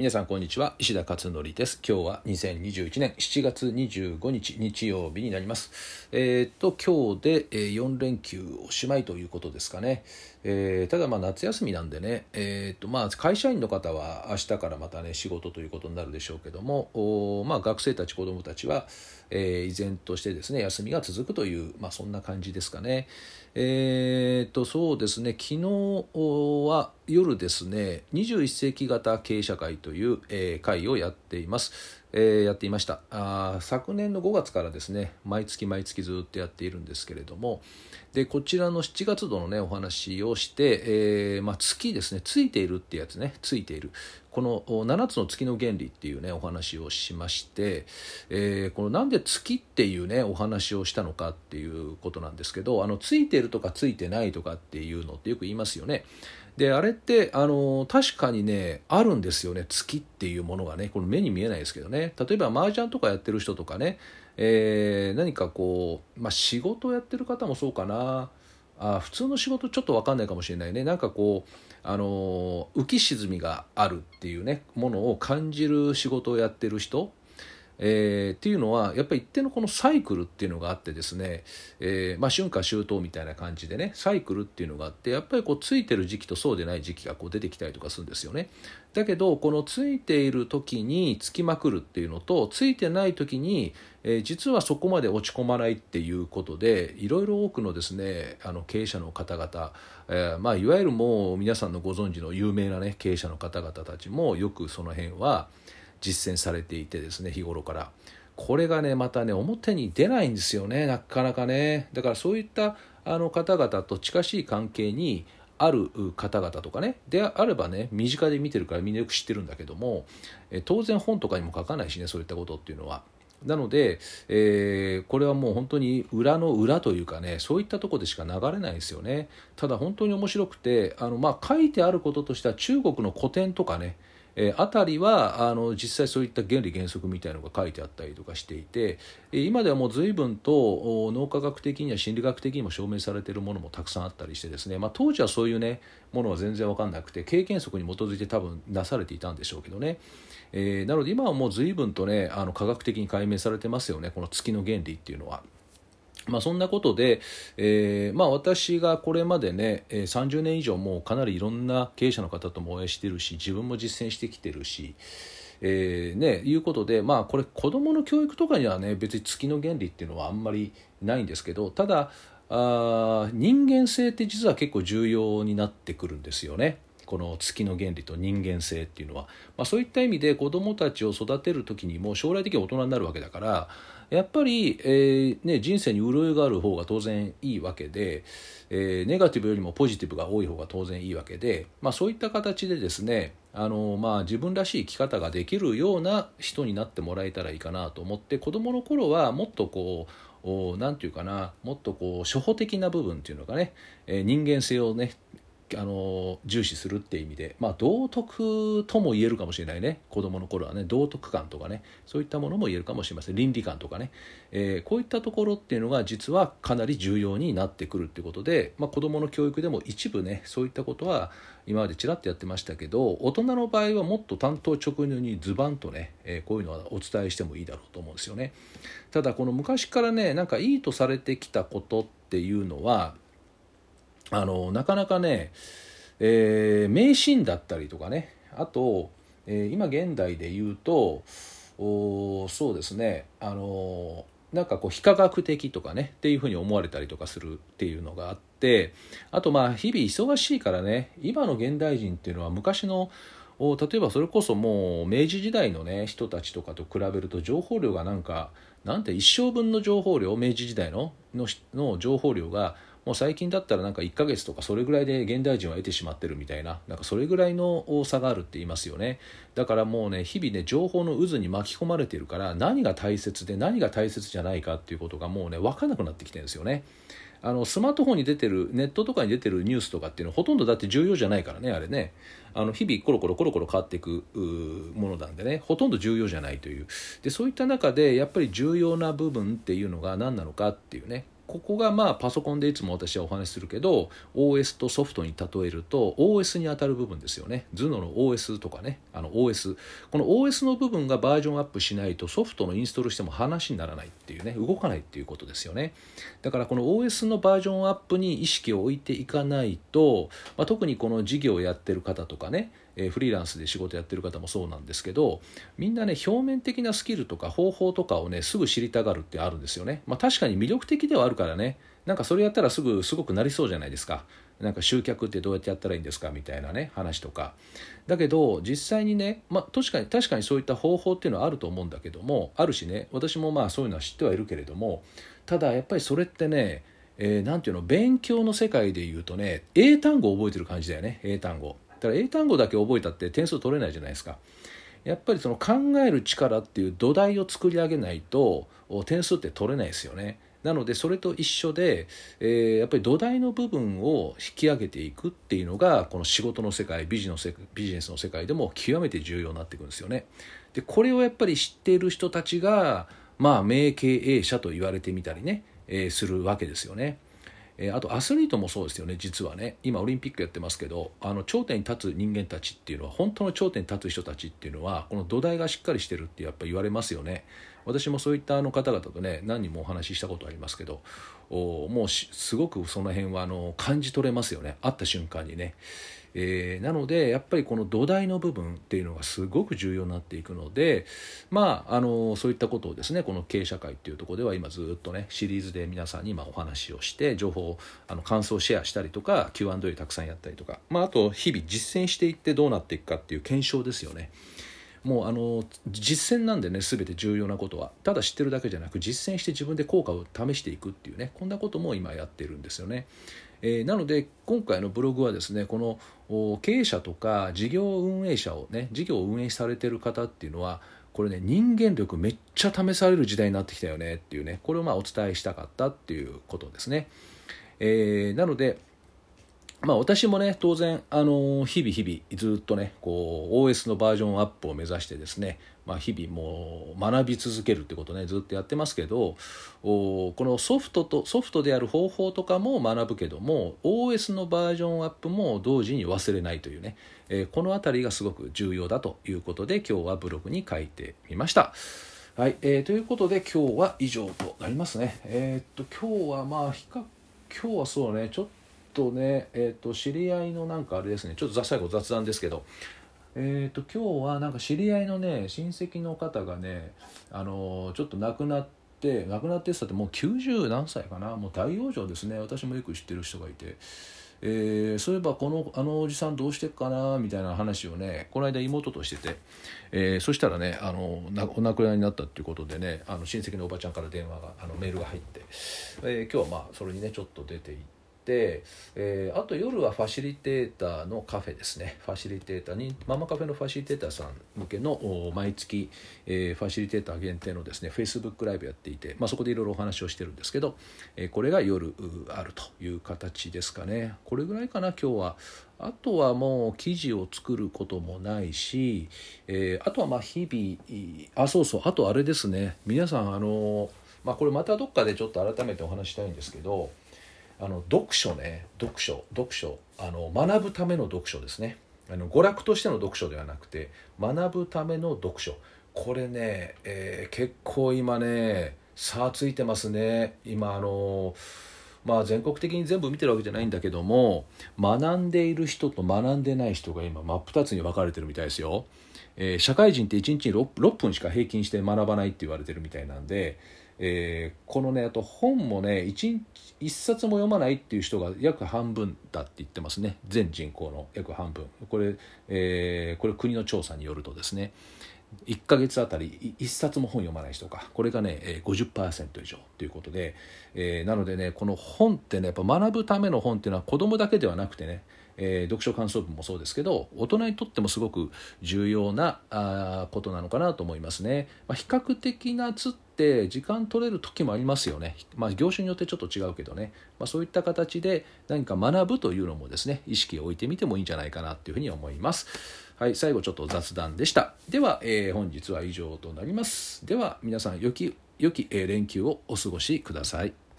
皆さんこんにちは。石田勝則です。今日は2021年7月25日日曜日になります。えー、っと今日で4連休おしまいということですかね、えー、ただまあ夏休みなんでねえー、とまあ会社員の方は明日からまたね仕事ということになるでしょうけどもまあ学生たち子どもたちは、え依然としてですね休みが続くというまあそんな感じですかね。えっとそうですね昨日は夜ですね21世紀型経営者会という、えー、会をやっています、えー、やっていました。あ昨年の5月からですね毎月毎月ずっとやっているんですけれどもでこちらの7月度のねお話をして、えーまあ、月ですねついているってやつねついている。この7つの月の原理っていうねお話をしまして、えー、このなんで月っていうねお話をしたのかっていうことなんですけどあのついてるとかついてないとかっていうのってよく言いますよね。であれってあの確かにねあるんですよね月っていうものがね。この目に見えないですけどね。例えば麻雀とかやってる人とかね、えー、何かこう、まあ、仕事をやってる方もそうかな。あ普通の仕事ちょっと分かんないかもしれないね。なんかこうあの浮き沈みがあるっていうねものを感じる仕事をやってる人えー、っていうのはやっぱり一定のこのサイクルっていうのがあってですね、えー、まあ、春夏秋冬みたいな感じでねサイクルっていうのがあってやっぱりこうついてる時期とそうでない時期がこう出てきたりとかするんですよね。だけどこのついている時につきまくるっていうのとついてない時に、えー、実はそこまで落ち込まないっていうことでいろいろ多くのですねあの経営者の方々、えまあ、いわゆるもう皆さんのご存知の有名なね経営者の方々たちもよくその辺は実践されていてですね日頃から。これがねまたね表に出ないんですよねなかなかね。だからそういったあの方々と近しい関係にある方々とかね。であればね身近で見てるからみんなよく知ってるんだけども当然本とかにも書かないしねそういったことっていうのは。なので、えー、これはもう本当に裏の裏というかねそういったとこでしか流れないですよね。ただ本当に面白くてあの、まあ、書いてあることとしては中国の古典とかねえー、あたりはあの実際そういった原理原則みたいのが書いてあったりとかしていて今ではもう随分と脳科学的には心理学的にも証明されているものもたくさんあったりしてですね、まあ、当時はそういうねものは全然分かんなくて経験則に基づいて多分なされていたんでしょうけどね、えー、なので今はもう随分とねあの科学的に解明されてますよねこの月の原理っていうのは。まあ、そんなことで、えーまあ、私がこれまでね30年以上もうかなりいろんな経営者の方ともお会いしてるし自分も実践してきてるし、えーね、いうことで、まあ、これ子どもの教育とかにはね別に月の原理っていうのはあんまりないんですけどただあ人間性って実は結構重要になってくるんですよね。この月の原理と人間性っていうのは、まあ、そういった意味で子どもたちを育てる時にも将来的に大人になるわけだからやっぱり、えーね、人生に潤いがある方が当然いいわけで、えー、ネガティブよりもポジティブが多い方が当然いいわけで、まあ、そういった形でですねあの、まあ、自分らしい生き方ができるような人になってもらえたらいいかなと思って子どもの頃はもっとこう何て言うかなもっとこう初歩的な部分っていうのがね、えー、人間性をねあの重視するっていう意味で、まあ、道徳とも言えるかもしれないね。子どもの頃はね道徳観とかねそういったものも言えるかもしれません。倫理観とかね、えー、こういったところっていうのが実はかなり重要になってくるっていうことで、まあ、子どもの教育でも一部ねそういったことは今までちらっとやってましたけど大人の場合はもっと担当直入にズバンとね、えー、こういうのはお伝えしてもいいだろうと思うんですよね。ただこの昔からねなんかいいとされてきたことっていうのはあのなかなかね、えー、迷信だったりとかね。あと、えー、今現代で言うとおそうですね。あのなんかこう非科学的とかねっていうふうに思われたりとかするっていうのがあってあとまあ日々忙しいからね今の現代人っていうのは昔の例えばそれこそもう明治時代のね人たちとかと比べると情報量がなんかなんて一生分の情報量明治時代のの情報量がもう最近だったらなんか1ヶ月とかそれぐらいで現代人は得てしまってるみたいななんかそれぐらいの差があるって言いますよね。だからもうね日々ね情報の渦に巻き込まれてるから何が大切で何が大切じゃないかっていうことがもうね分かんなくなってきてるんですよね。あのスマートフォンに出てるネットとかに出てるニュースとかっていうのはほとんどだって重要じゃないからねあれね。あの日々コロコロコロコロ変わっていくものなんでねほとんど重要じゃないというでそういった中でやっぱり重要な部分っていうのが何なのかっていうねここがまあパソコンでいつも私はお話しするけど OS とソフトに例えると OS に当たる部分ですよね。頭脳の OS とかね。あの OS この OS の部分がバージョンアップしないとソフトのインストールしても話にならないっていうね。動かないっていうことですよね。だからこの OS のバージョンアップに意識を置いていかないと、まあ、特にこの事業をやってる方とかねえフリーランスで仕事やってる方もそうなんですけどみんなね表面的なスキルとか方法とかをねすぐ知りたがるってあるんですよね、まあ、確かに魅力的ではあるからねなんかそれやったらすぐすごくなりそうじゃないですか。なんか集客ってどうやってやったらいいんですかみたいなね話とか。だけど実際にね、まあ、確かに確かにそういった方法っていうのはあると思うんだけどもあるしね私もまあそういうのは知ってはいるけれどもただやっぱりそれってねえー、ていうの勉強の世界で言うとね英単語を覚えてる感じだよね英単語。だから英単語だけ覚えたって点数取れないじゃないですか。やっぱりその考える力っていう土台を作り上げないと点数って取れないですよね。なのでそれと一緒で、えー、やっぱり土台の部分を引き上げていくっていうのがこの仕事の世界ビジネスビジネスの世界でも極めて重要になってくるんですよね。でこれをやっぱり知っている人たちがまあ名経営者と言われてみたりね、えー、するわけですよね。え、あとアスリートもそうですよね実はね。今オリンピックやってますけどあの頂点に立つ人間たちっていうのは本当の頂点に立つ人たちっていうのはこの土台がしっかりしてるってやっぱ言われますよね。私もそういったあの方々とね何人もお話ししたことありますけどおもうすごくその辺はあの感じ取れますよね。会った瞬間にね。えー、なのでやっぱりこの土台の部分っていうのがすごく重要になっていくのでまああのそういったことをですねこの経営社会っていうところでは今ずっとねシリーズで皆さんに今お話をして情報あの感想をシェアしたりとか Q&A たくさんやったりとか、まあ、あと日々実践していってどうなっていくかっていう検証ですよね。もうあの実践なんでね全て重要なことはただ知ってるだけじゃなく実践して自分で効果を試していくっていうねこんなことも今やってるんですよね。えー、なので今回のブログはですねこの経営者とか事業運営者をね事業を運営されてる方っていうのはこれね人間力めっちゃ試される時代になってきたよねっていうねこれをまあお伝えしたかったっていうことですね。えー、なのでまあ私もね当然あの日々日々ずっとねこう OS のバージョンアップを目指してですね、まあ、日々もう学び続けるってことねずっとやってますけどおこのソフトとソフトである方法とかも学ぶけども OS のバージョンアップも同時に忘れないというね、えー、この辺りがすごく重要だということで今日はブログに書いてみました。はい、えー、ということで今日は以上となりますね。えー、っと今日はまあ比較今日はそうねちょっととね、えーと、知り合いのなんかあれですねちょっと最後雑談ですけどえーと、今日はなんか知り合いのね親戚の方がねあのちょっと亡くなって亡くなってったってもう90何歳かなもう大往生ですね私もよく知ってる人がいて。えー、そういえばこのあのおじさんどうしてっかなみたいな話をねこの間妹としてて、えー、そしたらねあのお亡くなりになったっていうことでねあの親戚のおばちゃんから電話があのメールが入って、えー、今日はまあそれにねちょっと出ていって。で、えー、あと夜はファシリテーターのカフェですね。ファシリテーターにママカフェのファシリテーターさん向けの毎月、えー、ファシリテーター限定のですねフェイスブックライブやっていて、まあ、そこでいろいろお話をしてるんですけど、えー、これが夜あるという形ですかね。これぐらいかな今日は。あとはもう記事を作ることもないし、えー、あとはまあ日々あそうそうあとあれですね。皆さんあのまあこれまたどっかでちょっと改めてお話したいんですけどあの読書ね読書読書。あの学ぶための読書ですね。あの娯楽としての読書ではなくて学ぶための読書。これね、えー、結構今ね差ついてますね。今あのまあ全国的に全部見てるわけじゃないんだけども学んでいる人と学んでない人が今真っ二つに分かれてるみたいですよ、えー、社会人って1日に 6, 6分しか平均して学ばないって言われてるみたいなんでえー、このねあと本もね 1, 1冊も読まないっていう人が約半分だって言ってますね。全人口の約半分。これ,、えー、これ国の調査によるとですね。1ヶ月あたり1冊も本読まない人かこれがね50%以上ということで、えー、なのでねこの本ってねやっぱ学ぶための本っていうのは子供だけではなくてねえー、読書感想文もそうですけど大人にとってもすごく重要なあことなのかなと思いますね。まあ、比較的夏って時間取れる時もありますよね。まあ、業種によってちょっと違うけどね、まあ、そういった形で何か学ぶというのもですね意識を置いてみてもいいんじゃないかなというふうに思います。はい、最後ちょっと雑談でした。では、えー、本日は以上となります。では皆さん良き良き連休をお過ごしください。